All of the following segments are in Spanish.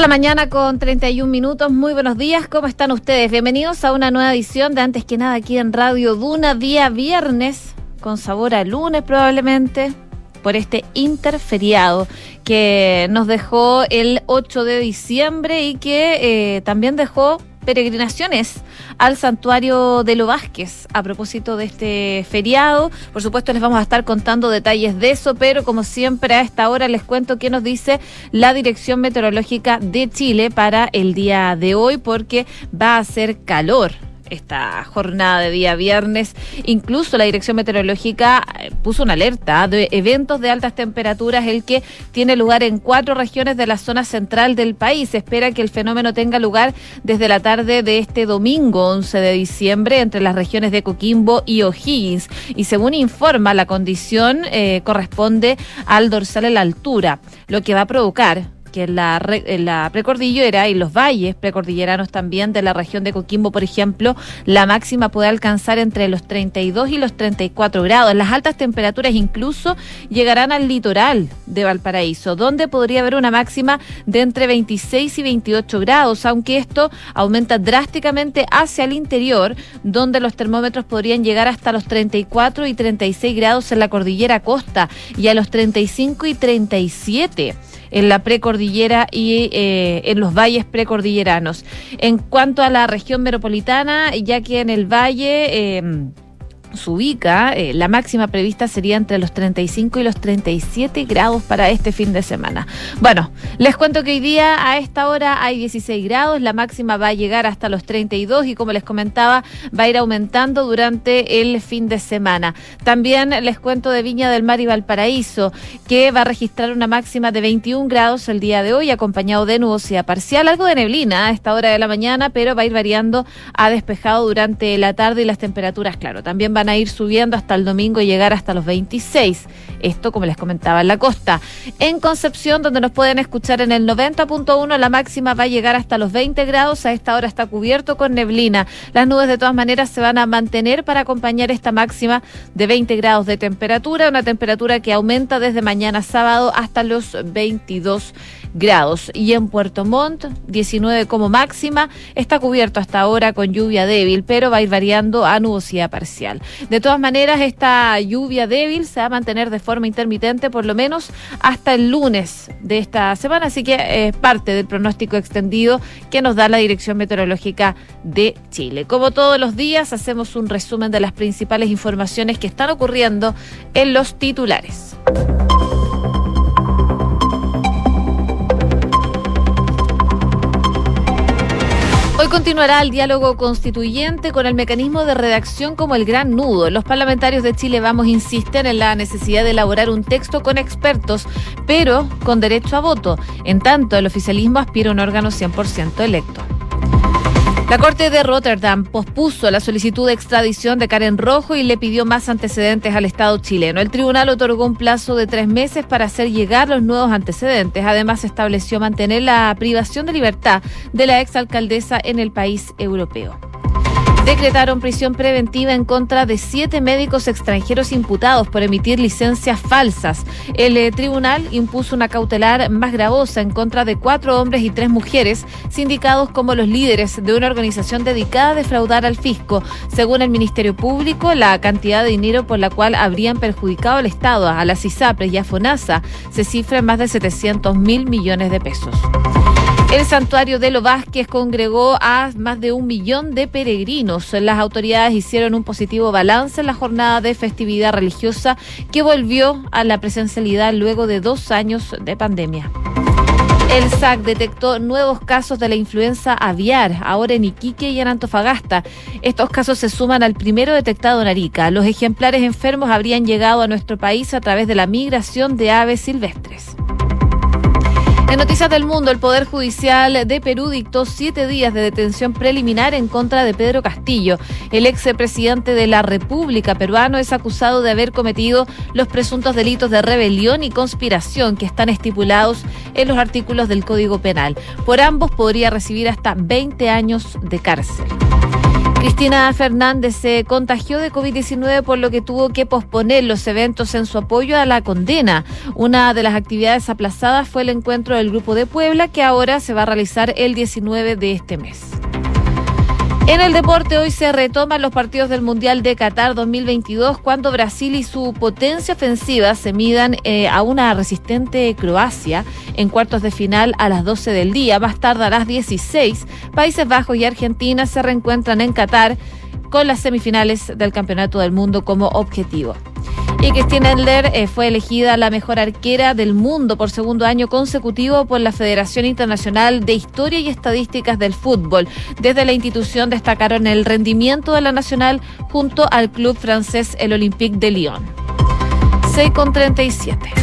la mañana con 31 minutos. Muy buenos días, ¿cómo están ustedes? Bienvenidos a una nueva edición de Antes que nada aquí en Radio Duna, día viernes, con sabor a lunes probablemente, por este interferiado que nos dejó el 8 de diciembre y que eh, también dejó peregrinaciones al santuario de Lo Vázquez a propósito de este feriado. Por supuesto, les vamos a estar contando detalles de eso, pero como siempre a esta hora les cuento qué nos dice la Dirección Meteorológica de Chile para el día de hoy, porque va a ser calor esta jornada de día viernes. Incluso la Dirección Meteorológica eh, puso una alerta de eventos de altas temperaturas, el que tiene lugar en cuatro regiones de la zona central del país. Se espera que el fenómeno tenga lugar desde la tarde de este domingo 11 de diciembre entre las regiones de Coquimbo y O'Higgins. Y según informa, la condición eh, corresponde al dorsal en la altura, lo que va a provocar que la, la precordillera y los valles precordilleranos también de la región de Coquimbo, por ejemplo, la máxima puede alcanzar entre los 32 y los 34 grados. Las altas temperaturas incluso llegarán al litoral de Valparaíso, donde podría haber una máxima de entre 26 y 28 grados, aunque esto aumenta drásticamente hacia el interior, donde los termómetros podrían llegar hasta los 34 y 36 grados en la cordillera costa y a los 35 y 37 en la precordillera y eh, en los valles precordilleranos. En cuanto a la región metropolitana, ya que en el valle... Eh, se ubica, eh, la máxima prevista sería entre los 35 y los 37 grados para este fin de semana. Bueno, les cuento que hoy día a esta hora hay 16 grados, la máxima va a llegar hasta los 32 y como les comentaba, va a ir aumentando durante el fin de semana. También les cuento de Viña del Mar y Valparaíso, que va a registrar una máxima de 21 grados el día de hoy, acompañado de nubosidad parcial, algo de neblina a esta hora de la mañana, pero va a ir variando a despejado durante la tarde y las temperaturas, claro, también va van a ir subiendo hasta el domingo y llegar hasta los 26. Esto, como les comentaba, en la costa. En Concepción, donde nos pueden escuchar en el 90.1, la máxima va a llegar hasta los 20 grados. A esta hora está cubierto con neblina. Las nubes, de todas maneras, se van a mantener para acompañar esta máxima de 20 grados de temperatura, una temperatura que aumenta desde mañana sábado hasta los 22 grados. Y en Puerto Montt, 19 como máxima. Está cubierto hasta ahora con lluvia débil, pero va a ir variando a nubosidad parcial. De todas maneras, esta lluvia débil se va a mantener de forma intermitente por lo menos hasta el lunes de esta semana, así que es parte del pronóstico extendido que nos da la Dirección Meteorológica de Chile. Como todos los días, hacemos un resumen de las principales informaciones que están ocurriendo en los titulares. Continuará el diálogo constituyente con el mecanismo de redacción como el gran nudo. Los parlamentarios de Chile Vamos insisten en la necesidad de elaborar un texto con expertos, pero con derecho a voto. En tanto, el oficialismo aspira a un órgano 100% electo. La Corte de Rotterdam pospuso la solicitud de extradición de Karen Rojo y le pidió más antecedentes al Estado chileno. El tribunal otorgó un plazo de tres meses para hacer llegar los nuevos antecedentes. Además, estableció mantener la privación de libertad de la exalcaldesa en el país europeo decretaron prisión preventiva en contra de siete médicos extranjeros imputados por emitir licencias falsas. El eh, tribunal impuso una cautelar más gravosa en contra de cuatro hombres y tres mujeres, sindicados como los líderes de una organización dedicada a defraudar al fisco. Según el Ministerio Público, la cantidad de dinero por la cual habrían perjudicado al Estado, a las ISAPRES y a FONASA se cifra en más de 700 mil millones de pesos. El santuario de Lo Vázquez congregó a más de un millón de peregrinos. Las autoridades hicieron un positivo balance en la jornada de festividad religiosa que volvió a la presencialidad luego de dos años de pandemia. El SAC detectó nuevos casos de la influenza aviar, ahora en Iquique y en Antofagasta. Estos casos se suman al primero detectado en Arica. Los ejemplares enfermos habrían llegado a nuestro país a través de la migración de aves silvestres. En Noticias del Mundo, el Poder Judicial de Perú dictó siete días de detención preliminar en contra de Pedro Castillo. El ex presidente de la República peruano es acusado de haber cometido los presuntos delitos de rebelión y conspiración que están estipulados en los artículos del Código Penal. Por ambos podría recibir hasta 20 años de cárcel. Cristina Fernández se contagió de COVID-19 por lo que tuvo que posponer los eventos en su apoyo a la condena. Una de las actividades aplazadas fue el encuentro del Grupo de Puebla, que ahora se va a realizar el 19 de este mes. En el deporte hoy se retoman los partidos del Mundial de Qatar 2022 cuando Brasil y su potencia ofensiva se midan eh, a una resistente Croacia en cuartos de final a las 12 del día. Más tarde a las 16, Países Bajos y Argentina se reencuentran en Qatar con las semifinales del Campeonato del Mundo como objetivo. Y Cristina Endler eh, fue elegida la mejor arquera del mundo por segundo año consecutivo por la Federación Internacional de Historia y Estadísticas del Fútbol. Desde la institución destacaron el rendimiento de la nacional junto al club francés el Olympique de Lyon. 6 con 37.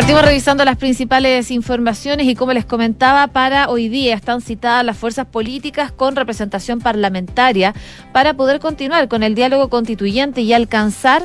Partimos revisando las principales informaciones y como les comentaba, para hoy día están citadas las fuerzas políticas con representación parlamentaria para poder continuar con el diálogo constituyente y alcanzar,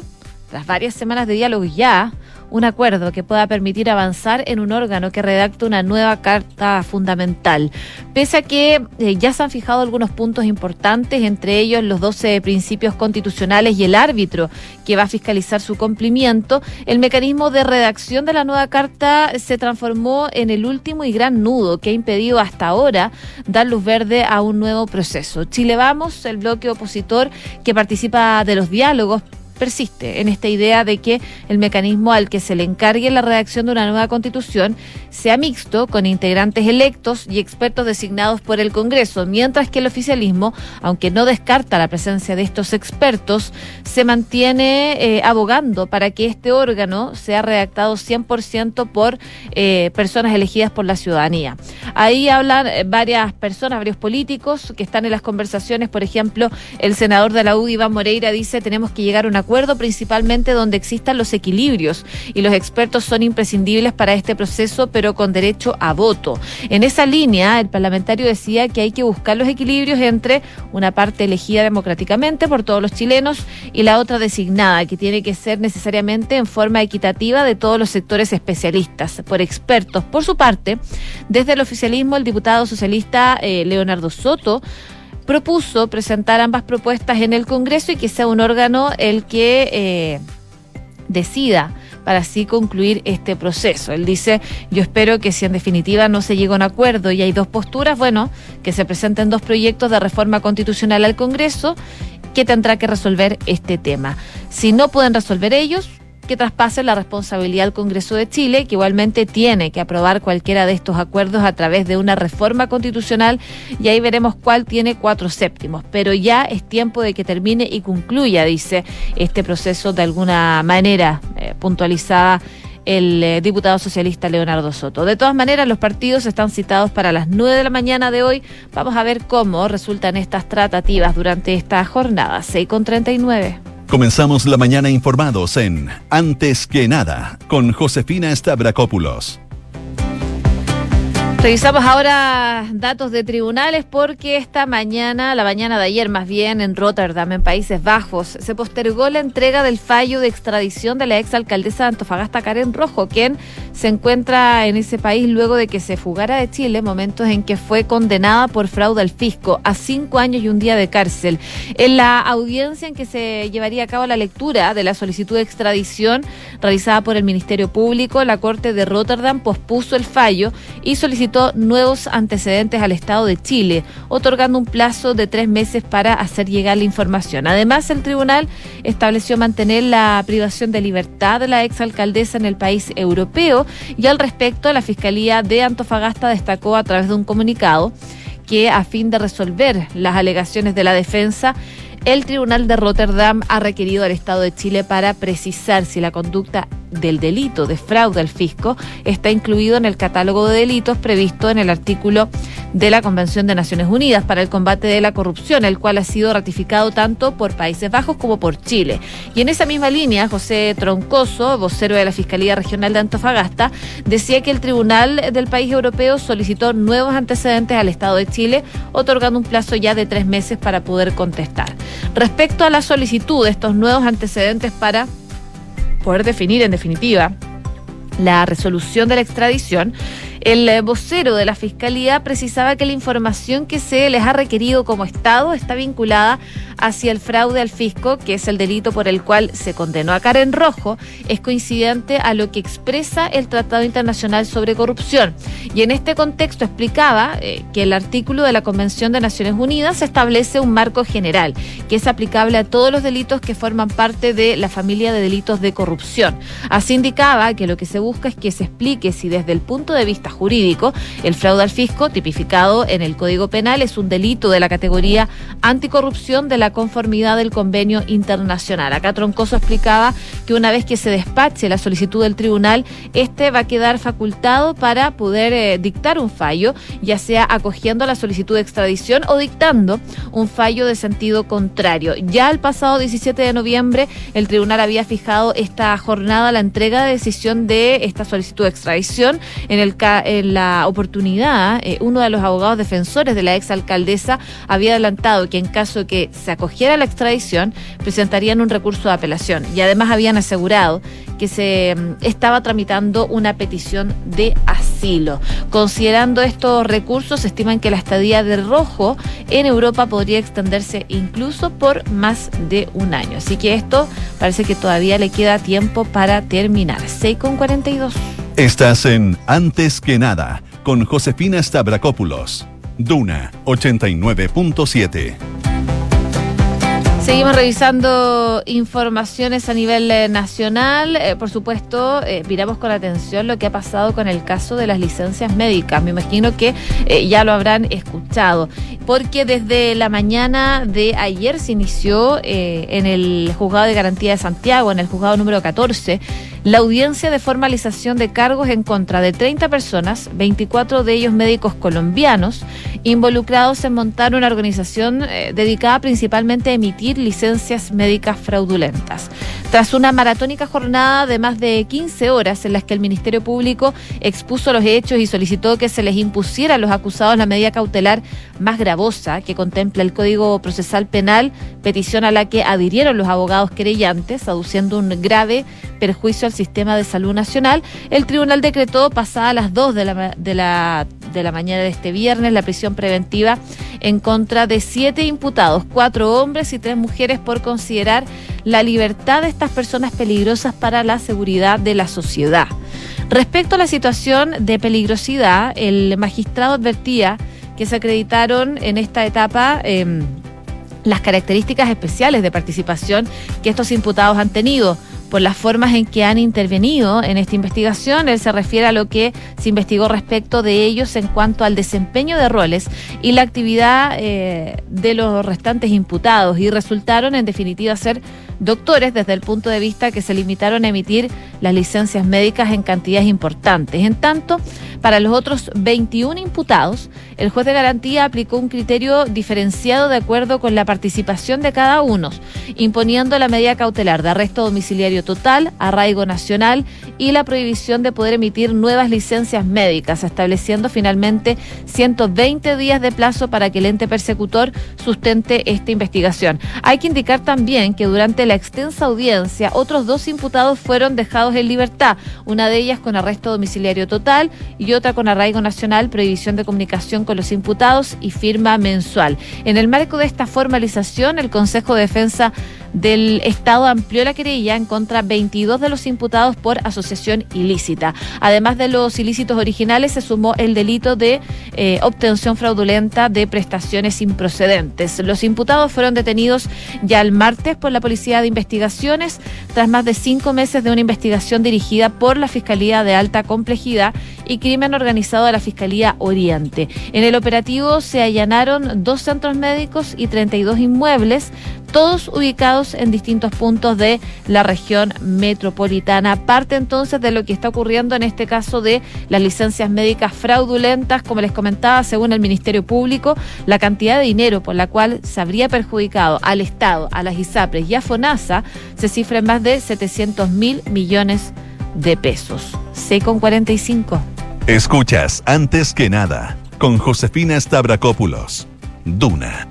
tras varias semanas de diálogo ya, un acuerdo que pueda permitir avanzar en un órgano que redacte una nueva carta fundamental. Pese a que eh, ya se han fijado algunos puntos importantes, entre ellos los 12 principios constitucionales y el árbitro que va a fiscalizar su cumplimiento, el mecanismo de redacción de la nueva carta se transformó en el último y gran nudo que ha impedido hasta ahora dar luz verde a un nuevo proceso. Chile Vamos, el bloque opositor que participa de los diálogos, persiste en esta idea de que el mecanismo al que se le encargue la redacción de una nueva constitución sea mixto con integrantes electos y expertos designados por el Congreso, mientras que el oficialismo, aunque no descarta la presencia de estos expertos, se mantiene eh, abogando para que este órgano sea redactado 100% por eh, personas elegidas por la ciudadanía. Ahí hablan eh, varias personas, varios políticos que están en las conversaciones, por ejemplo, el senador de la UDI, Iván Moreira, dice tenemos que llegar a una principalmente donde existan los equilibrios y los expertos son imprescindibles para este proceso, pero con derecho a voto. En esa línea, el parlamentario decía que hay que buscar los equilibrios entre una parte elegida democráticamente por todos los chilenos y la otra designada, que tiene que ser necesariamente en forma equitativa de todos los sectores especialistas, por expertos. Por su parte, desde el oficialismo, el diputado socialista eh, Leonardo Soto propuso presentar ambas propuestas en el Congreso y que sea un órgano el que eh, decida para así concluir este proceso. Él dice, yo espero que si en definitiva no se llega a un acuerdo y hay dos posturas, bueno, que se presenten dos proyectos de reforma constitucional al Congreso que tendrá que resolver este tema. Si no pueden resolver ellos, que traspase la responsabilidad al Congreso de Chile, que igualmente tiene que aprobar cualquiera de estos acuerdos a través de una reforma constitucional y ahí veremos cuál tiene cuatro séptimos. Pero ya es tiempo de que termine y concluya, dice este proceso de alguna manera eh, puntualizada el eh, diputado socialista Leonardo Soto. De todas maneras, los partidos están citados para las 9 de la mañana de hoy. Vamos a ver cómo resultan estas tratativas durante esta jornada. 6 con 39. Comenzamos la mañana informados en Antes que nada con Josefina Stavrakopoulos. Revisamos ahora datos de tribunales porque esta mañana, la mañana de ayer más bien, en Rotterdam, en Países Bajos, se postergó la entrega del fallo de extradición de la exalcaldesa de Antofagasta, Karen Rojo, quien se encuentra en ese país luego de que se fugara de Chile, momentos en que fue condenada por fraude al fisco a cinco años y un día de cárcel. En la audiencia en que se llevaría a cabo la lectura de la solicitud de extradición realizada por el Ministerio Público, la Corte de Rotterdam pospuso el fallo y solicitó nuevos antecedentes al Estado de Chile, otorgando un plazo de tres meses para hacer llegar la información. Además, el tribunal estableció mantener la privación de libertad de la exalcaldesa en el país europeo y al respecto la Fiscalía de Antofagasta destacó a través de un comunicado que a fin de resolver las alegaciones de la defensa, el Tribunal de Rotterdam ha requerido al Estado de Chile para precisar si la conducta del delito de fraude al fisco está incluido en el catálogo de delitos previsto en el artículo de la Convención de Naciones Unidas para el combate de la corrupción, el cual ha sido ratificado tanto por Países Bajos como por Chile. Y en esa misma línea, José Troncoso, vocero de la Fiscalía Regional de Antofagasta, decía que el Tribunal del país europeo solicitó nuevos antecedentes al Estado de Chile, otorgando un plazo ya de tres meses para poder contestar. Respecto a la solicitud de estos nuevos antecedentes para poder definir en definitiva la resolución de la extradición, El vocero de la Fiscalía precisaba que la información que se les ha requerido como Estado está vinculada hacia el fraude al fisco, que es el delito por el cual se condenó a Karen Rojo, es coincidente a lo que expresa el Tratado Internacional sobre Corrupción. Y en este contexto explicaba eh, que el artículo de la Convención de Naciones Unidas establece un marco general que es aplicable a todos los delitos que forman parte de la familia de delitos de corrupción. Así indicaba que lo que se busca es que se explique si desde el punto de vista jurídico el fraude al fisco, tipificado en el Código Penal, es un delito de la categoría anticorrupción de la conformidad del convenio internacional. Acá Troncoso explicaba que una vez que se despache la solicitud del tribunal, este va a quedar facultado para poder eh, dictar un fallo, ya sea acogiendo la solicitud de extradición o dictando un fallo de sentido contrario. Ya el pasado 17 de noviembre, el tribunal había fijado esta jornada la entrega de decisión de esta solicitud de extradición. En, el, en la oportunidad, eh, uno de los abogados defensores de la exalcaldesa había adelantado que en caso que se acogiera la extradición, presentarían un recurso de apelación. Y además habían asegurado que se mm, estaba tramitando una petición de asilo. Considerando estos recursos, estiman que la estadía de Rojo en Europa podría extenderse incluso por más de un año. Así que esto parece que todavía le queda tiempo para terminar. 6 con 42. Estás en Antes que nada con Josefina Stavrakopoulos. Duna 89.7. Seguimos revisando informaciones a nivel eh, nacional. Eh, por supuesto, eh, miramos con atención lo que ha pasado con el caso de las licencias médicas. Me imagino que ya lo habrán escuchado, porque desde la mañana de ayer se inició en el Juzgado de Garantía de Santiago, en el Juzgado número 14, la audiencia de formalización de cargos en contra de 30 personas, 24 de ellos médicos colombianos, involucrados en montar una organización eh, dedicada principalmente a emitir licencias médicas fraudulentas. Tras una maratónica jornada de más de 15 horas en las que el Ministerio Público expuso los hechos y solicitó que se les impusiera a los acusados la medida cautelar más gravosa que contempla el Código Procesal Penal, petición a la que adhirieron los abogados querellantes, aduciendo un grave perjuicio al sistema de salud nacional, el tribunal decretó pasada las 2 de la, de la, de la mañana de este viernes la prisión preventiva en contra de siete imputados, cuatro hombres y tres mujeres, por considerar la libertad de estas personas peligrosas para la seguridad de la sociedad. Respecto a la situación de peligrosidad, el magistrado advertía que se acreditaron en esta etapa em, las características especiales de participación que estos imputados han tenido por las formas en que han intervenido en esta investigación. Él se refiere a lo que se investigó respecto de ellos en cuanto al desempeño de roles y la actividad eh, de los restantes imputados y resultaron en definitiva ser doctores desde el punto de vista que se limitaron a emitir las licencias médicas en cantidades importantes. En tanto, para los otros 21 imputados, el juez de garantía aplicó un criterio diferenciado de acuerdo con la participación de cada uno, imponiendo la medida cautelar de arresto domiciliario total, arraigo nacional y la prohibición de poder emitir nuevas licencias médicas, estableciendo finalmente 120 días de plazo para que el ente persecutor sustente esta investigación. Hay que indicar también que durante la extensa audiencia, otros dos imputados fueron dejados en libertad, una de ellas con arresto domiciliario total y otra con arraigo nacional, prohibición de comunicación con los imputados y firma mensual. En el marco de esta formalización, el Consejo de Defensa del Estado amplió la querella en contra 22 de los imputados por asociación ilícita. Además de los ilícitos originales, se sumó el delito de eh, obtención fraudulenta de prestaciones improcedentes. Los imputados fueron detenidos ya el martes por la Policía de Investigaciones tras más de cinco meses de una investigación dirigida por la Fiscalía de Alta Complejidad y Crimen Organizado de la Fiscalía Oriente. En el operativo se allanaron dos centros médicos y 32 inmuebles, todos ubicados en distintos puntos de la región metropolitana. Parte entonces de lo que está ocurriendo en este caso de las licencias médicas fraudulentas, como les comentaba, según el Ministerio Público, la cantidad de dinero por la cual se habría perjudicado al Estado, a las ISAPRES y a FONASA se cifra en más de 700 mil millones de pesos. C con 45. Escuchas antes que nada con Josefina Stavrakopoulos. Duna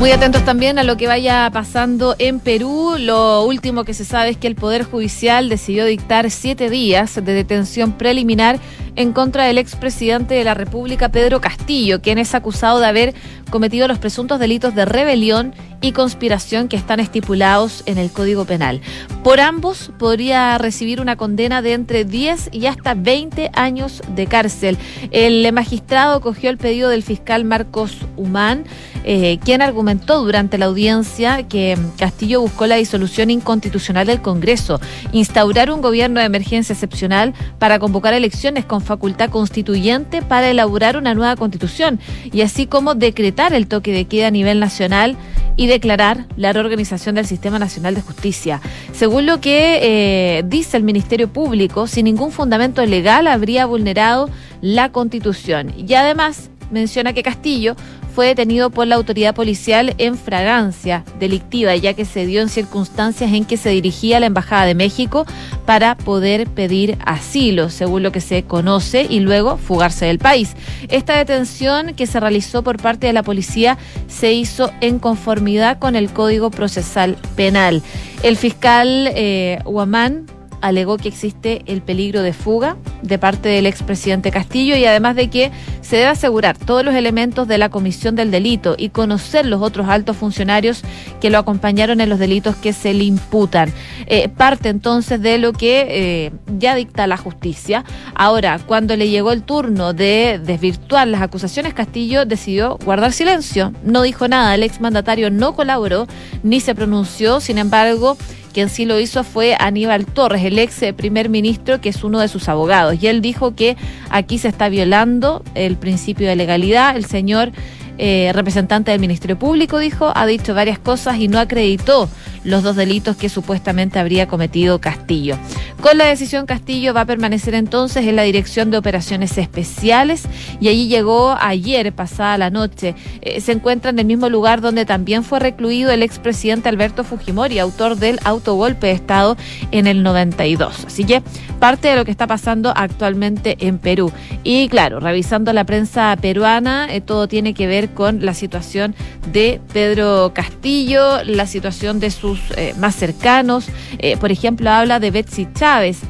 Muy atentos también a lo que vaya pasando en Perú. Lo último que se sabe es que el Poder Judicial decidió dictar siete días de detención preliminar en contra del expresidente de la República, Pedro Castillo, quien es acusado de haber cometido los presuntos delitos de rebelión y conspiración que están estipulados en el Código Penal. Por ambos podría recibir una condena de entre 10 y hasta 20 años de cárcel. El magistrado cogió el pedido del fiscal Marcos Humán, eh, quien argumentó durante la audiencia que Castillo buscó la disolución inconstitucional del Congreso, instaurar un gobierno de emergencia excepcional para convocar elecciones con facultad constituyente para elaborar una nueva constitución y así como decretar el toque de queda a nivel nacional y declarar la reorganización del Sistema Nacional de Justicia. Según lo que eh, dice el Ministerio Público, sin ningún fundamento legal habría vulnerado la Constitución. Y además menciona que Castillo fue detenido por la autoridad policial en fragancia delictiva, ya que se dio en circunstancias en que se dirigía a la Embajada de México para poder pedir asilo, según lo que se conoce, y luego fugarse del país. Esta detención que se realizó por parte de la policía se hizo en conformidad con el Código Procesal Penal. El fiscal eh, Huamán alegó que existe el peligro de fuga de parte del expresidente Castillo y además de que se debe asegurar todos los elementos de la comisión del delito y conocer los otros altos funcionarios que lo acompañaron en los delitos que se le imputan. Eh, parte entonces de lo que eh, ya dicta la justicia. Ahora, cuando le llegó el turno de desvirtuar las acusaciones, Castillo decidió guardar silencio. No dijo nada, el exmandatario no colaboró ni se pronunció, sin embargo, quien sí lo hizo fue Aníbal Torres, el ex primer ministro, que es uno de sus abogados. Y él dijo que aquí se está violando el principio de legalidad. El señor eh, representante del Ministerio Público dijo, ha dicho varias cosas y no acreditó los dos delitos que supuestamente habría cometido Castillo. Con la decisión, Castillo va a permanecer entonces en la Dirección de Operaciones Especiales y allí llegó ayer, pasada la noche. Eh, se encuentra en el mismo lugar donde también fue recluido el expresidente Alberto Fujimori, autor del autogolpe de Estado en el 92. Así que parte de lo que está pasando actualmente en Perú. Y claro, revisando la prensa peruana, eh, todo tiene que ver con la situación de Pedro Castillo, la situación de eh, más cercanos. Eh, por ejemplo, habla de Betsy Chávez,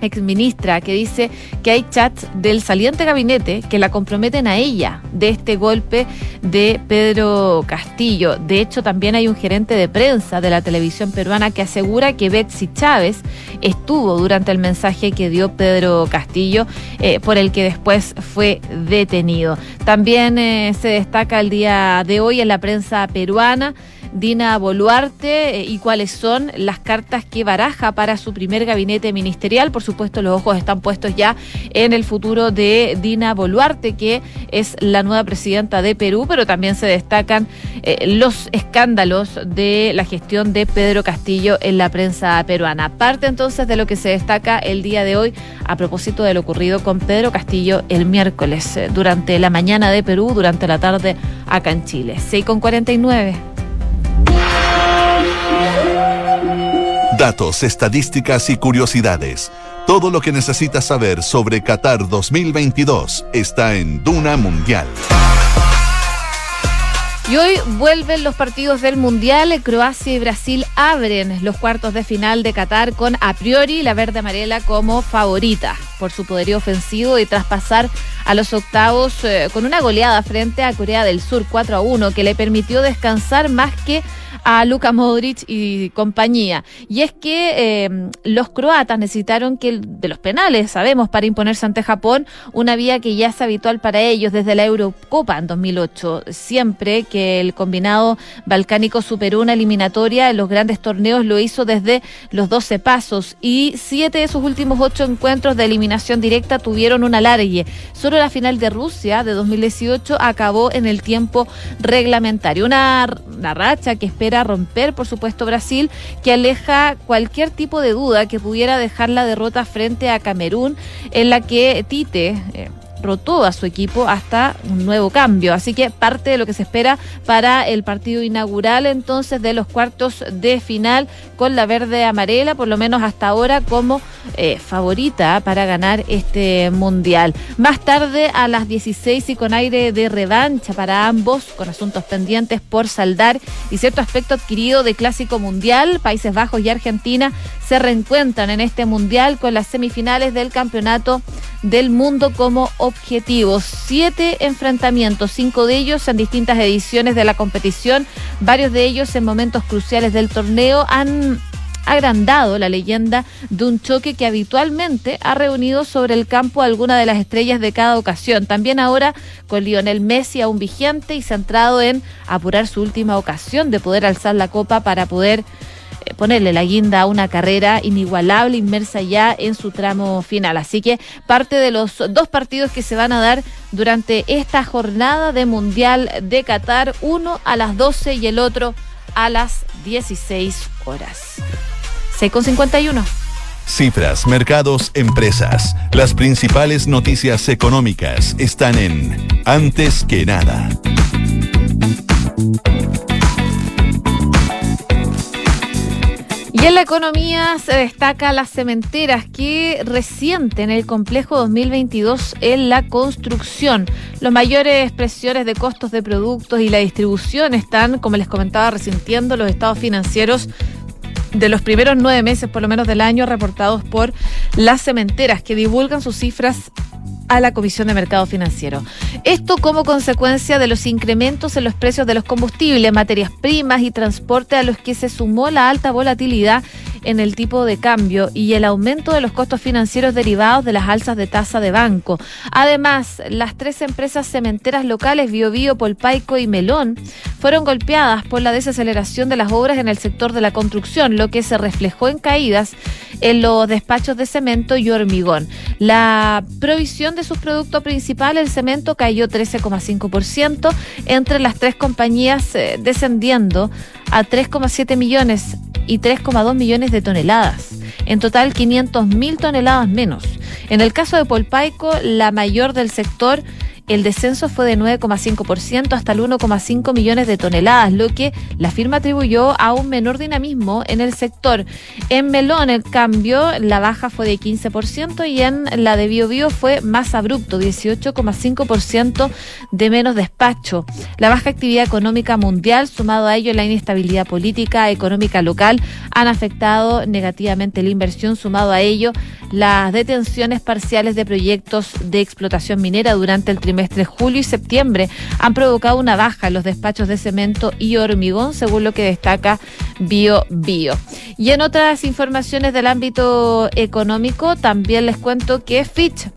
exministra, que dice que hay chats del saliente gabinete que la comprometen a ella de este golpe de Pedro Castillo. De hecho, también hay un gerente de prensa de la televisión peruana que asegura que Betsy Chávez estuvo durante el mensaje que dio Pedro Castillo, eh, por el que después fue detenido. También se destaca el día de hoy en la prensa peruana Dina Boluarte eh, y cuáles son las cartas que baraja para su primer gabinete ministerial. Por supuesto, los ojos están puestos ya en el futuro de Dina Boluarte, que es la nueva presidenta de Perú, pero también se destacan eh, los escándalos de la gestión de Pedro Castillo en la prensa peruana. Parte entonces de lo que se destaca el día de hoy a propósito de lo ocurrido con Pedro Castillo el miércoles eh, durante la mañana de Perú, durante la tarde acá en Chile. 6 con 49. Datos, estadísticas y curiosidades. Todo lo que necesitas saber sobre Qatar 2022 está en Duna Mundial. Y hoy vuelven los partidos del Mundial. Croacia y Brasil abren los cuartos de final de Qatar con a priori la verde amarela como favorita por su poderío ofensivo y tras pasar a los octavos eh, con una goleada frente a Corea del Sur 4 a 1 que le permitió descansar más que a Luka Modric y compañía. Y es que eh, los croatas necesitaron que de los penales, sabemos, para imponerse ante Japón, una vía que ya es habitual para ellos desde la Eurocopa en 2008. Siempre que el combinado balcánico superó una eliminatoria en los grandes torneos, lo hizo desde los 12 pasos y siete de sus últimos ocho encuentros de eliminación directa tuvieron un alargue. Solo la final de Rusia de 2018 acabó en el tiempo reglamentario. Una, una racha que espera romper, por supuesto, Brasil, que aleja cualquier tipo de duda que pudiera dejar la derrota frente a Camerún, en la que Tite... Eh, rotó a su equipo hasta un nuevo cambio. Así que parte de lo que se espera para el partido inaugural entonces de los cuartos de final con la verde amarela, por lo menos hasta ahora como eh, favorita para ganar este mundial. Más tarde a las 16 y con aire de revancha para ambos, con asuntos pendientes por saldar y cierto aspecto adquirido de clásico mundial, Países Bajos y Argentina se reencuentran en este mundial con las semifinales del campeonato del mundo como objetivos. Siete enfrentamientos, cinco de ellos en distintas ediciones de la competición, varios de ellos en momentos cruciales del torneo, han agrandado la leyenda de un choque que habitualmente ha reunido sobre el campo alguna de las estrellas de cada ocasión. También ahora con Lionel Messi aún vigente y centrado en apurar su última ocasión de poder alzar la copa para poder ponerle la guinda a una carrera inigualable, inmersa ya en su tramo final. Así que parte de los dos partidos que se van a dar durante esta jornada de Mundial de Qatar, uno a las 12 y el otro a las 16 horas. 6,51. Cifras, mercados, empresas. Las principales noticias económicas están en Antes que nada. Y en la economía se destaca las cementeras que resienten el complejo 2022 en la construcción. Los mayores presiones de costos de productos y la distribución están, como les comentaba, resintiendo los estados financieros de los primeros nueve meses, por lo menos del año, reportados por las cementeras que divulgan sus cifras a la Comisión de Mercado Financiero. Esto como consecuencia de los incrementos en los precios de los combustibles, materias primas y transporte a los que se sumó la alta volatilidad en el tipo de cambio y el aumento de los costos financieros derivados de las alzas de tasa de banco. Además, las tres empresas cementeras locales, Biobío, Polpaico y Melón, fueron golpeadas por la desaceleración de las obras en el sector de la construcción, lo que se reflejó en caídas en los despachos de cemento y hormigón. La provisión de sus productos principales, el cemento, cayó 13,5% entre las tres compañías, eh, descendiendo a 3,7 millones y 3,2 millones de toneladas. En total, 500 mil toneladas menos. En el caso de Polpaico, la mayor del sector, el descenso fue de 9,5% hasta el 1,5 millones de toneladas, lo que la firma atribuyó a un menor dinamismo en el sector. En Melón, el cambio, la baja fue de 15% y en la de BioBio fue más abrupto, 18,5% de menos despacho. La baja actividad económica mundial, sumado a ello la inestabilidad política, económica local, han afectado negativamente la inversión, sumado a ello las detenciones parciales de proyectos de explotación minera durante el trimestre julio y septiembre han provocado una baja en los despachos de cemento y hormigón, según lo que destaca Bio Bio. Y en otras informaciones del ámbito económico, también les cuento que Fitch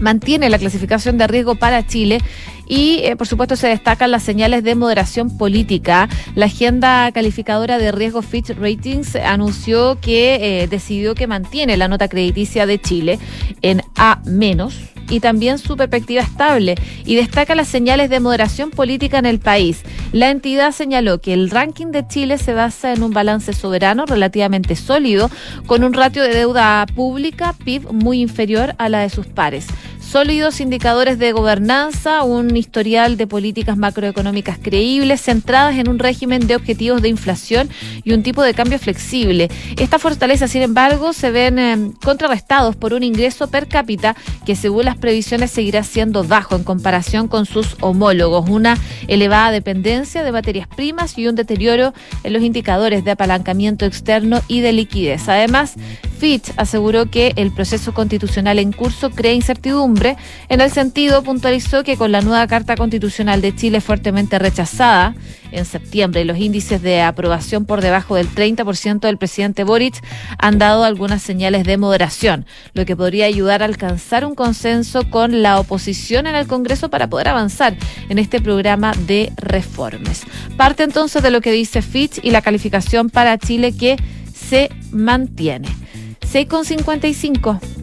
mantiene la clasificación de riesgo para Chile y eh, por supuesto se destacan las señales de moderación política. La agenda calificadora de riesgo Fitch Ratings anunció que eh, decidió que mantiene la nota crediticia de Chile en A menos y también su perspectiva estable y destaca las señales de moderación política en el país. La entidad señaló que el ranking de Chile se basa en un balance soberano relativamente sólido con un ratio de deuda pública PIB muy inferior a la de sus pares sólidos indicadores de gobernanza, un historial de políticas macroeconómicas creíbles, centradas en un régimen de objetivos de inflación y un tipo de cambio flexible. Esta fortaleza, sin embargo, se ven eh, contrarrestados por un ingreso per cápita que, según las previsiones, seguirá siendo bajo en comparación con sus homólogos, una elevada dependencia de materias primas y un deterioro en los indicadores de apalancamiento externo y de liquidez. Además, Fitch aseguró que el proceso constitucional en curso crea incertidumbre. En el sentido, puntualizó que con la nueva Carta Constitucional de Chile fuertemente rechazada en septiembre y los índices de aprobación por debajo del 30% del presidente Boric han dado algunas señales de moderación, lo que podría ayudar a alcanzar un consenso con la oposición en el Congreso para poder avanzar en este programa de reformas. Parte entonces de lo que dice Fitch y la calificación para Chile que se mantiene. 6,55.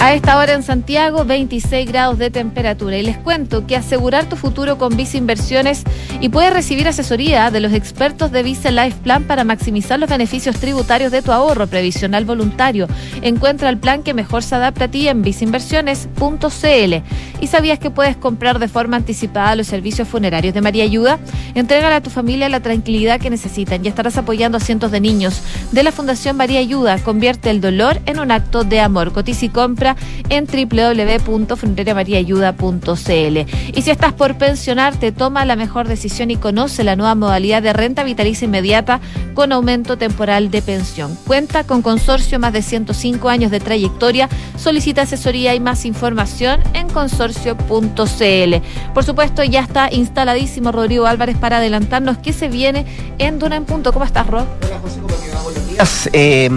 A esta hora en Santiago, 26 grados de temperatura. Y les cuento que asegurar tu futuro con Visa Inversiones y puedes recibir asesoría de los expertos de Visa Life Plan para maximizar los beneficios tributarios de tu ahorro previsional voluntario. Encuentra el plan que mejor se adapta a ti en visainversiones.cl. ¿Y sabías que puedes comprar de forma anticipada los servicios funerarios de María Ayuda? Entrégale a tu familia la tranquilidad que necesitan y estarás apoyando a cientos de niños. De la Fundación María Ayuda, convierte el dolor en un acto de amor. Cotiza y compra en www.funerariamariaayuda.cl. Y si estás por pensionarte, toma la mejor decisión y conoce la nueva modalidad de renta vitalicia inmediata con aumento temporal de pensión. Cuenta con consorcio más de 105 años de trayectoria. Solicita asesoría y más información en consorcio.cl. Por supuesto, ya está instaladísimo Rodrigo Álvarez para adelantarnos qué se viene en Duna en Punto. ¿Cómo estás, Ro? Hola, José. Eh,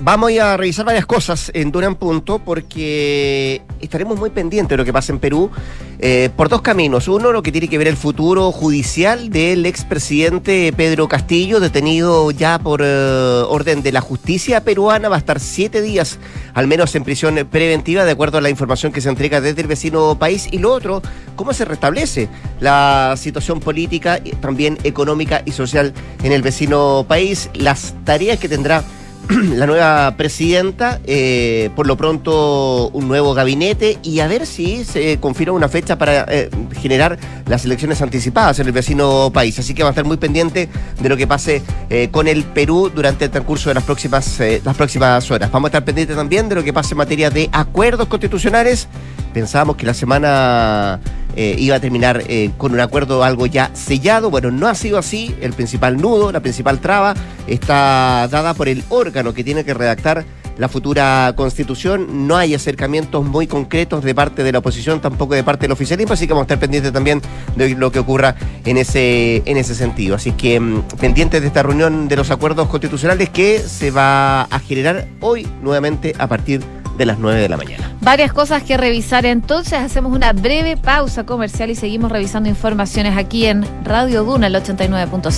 vamos a revisar varias cosas en Duna en Punto porque estaremos muy pendientes de lo que pasa en Perú eh, por dos caminos. Uno, lo que tiene que ver el futuro judicial del expresidente Pedro Castillo, detenido ya por eh, orden de la justicia peruana, va a estar siete días al menos en prisión preventiva, de acuerdo a la información que se entrega desde el vecino país. Y lo otro, cómo se restablece la situación política, también económica y social en el vecino país, las tareas que tendrá la nueva presidenta, eh, por lo pronto un nuevo gabinete y a ver si se confirma una fecha para eh, generar las elecciones anticipadas en el vecino país. Así que va a estar muy pendiente de lo que pase eh, con el Perú durante el transcurso de las próximas, las próximas horas. Vamos a estar pendientes también de lo que pase en materia de acuerdos constitucionales. Pensábamos que la semana eh, iba a terminar eh, con un acuerdo algo ya sellado. Bueno, no ha sido así. El principal nudo, la principal traba, está dada por el órgano que tiene que redactar la futura constitución. No hay acercamientos muy concretos de parte de la oposición, tampoco de parte del oficialismo, así que vamos a estar pendientes también de lo que ocurra en ese, en ese sentido. Así que mm, pendientes de esta reunión de los acuerdos constitucionales que se va a generar hoy nuevamente a partir de de las 9 de la mañana. Varias cosas que revisar entonces. Hacemos una breve pausa comercial y seguimos revisando informaciones aquí en Radio Duna, el 89.7.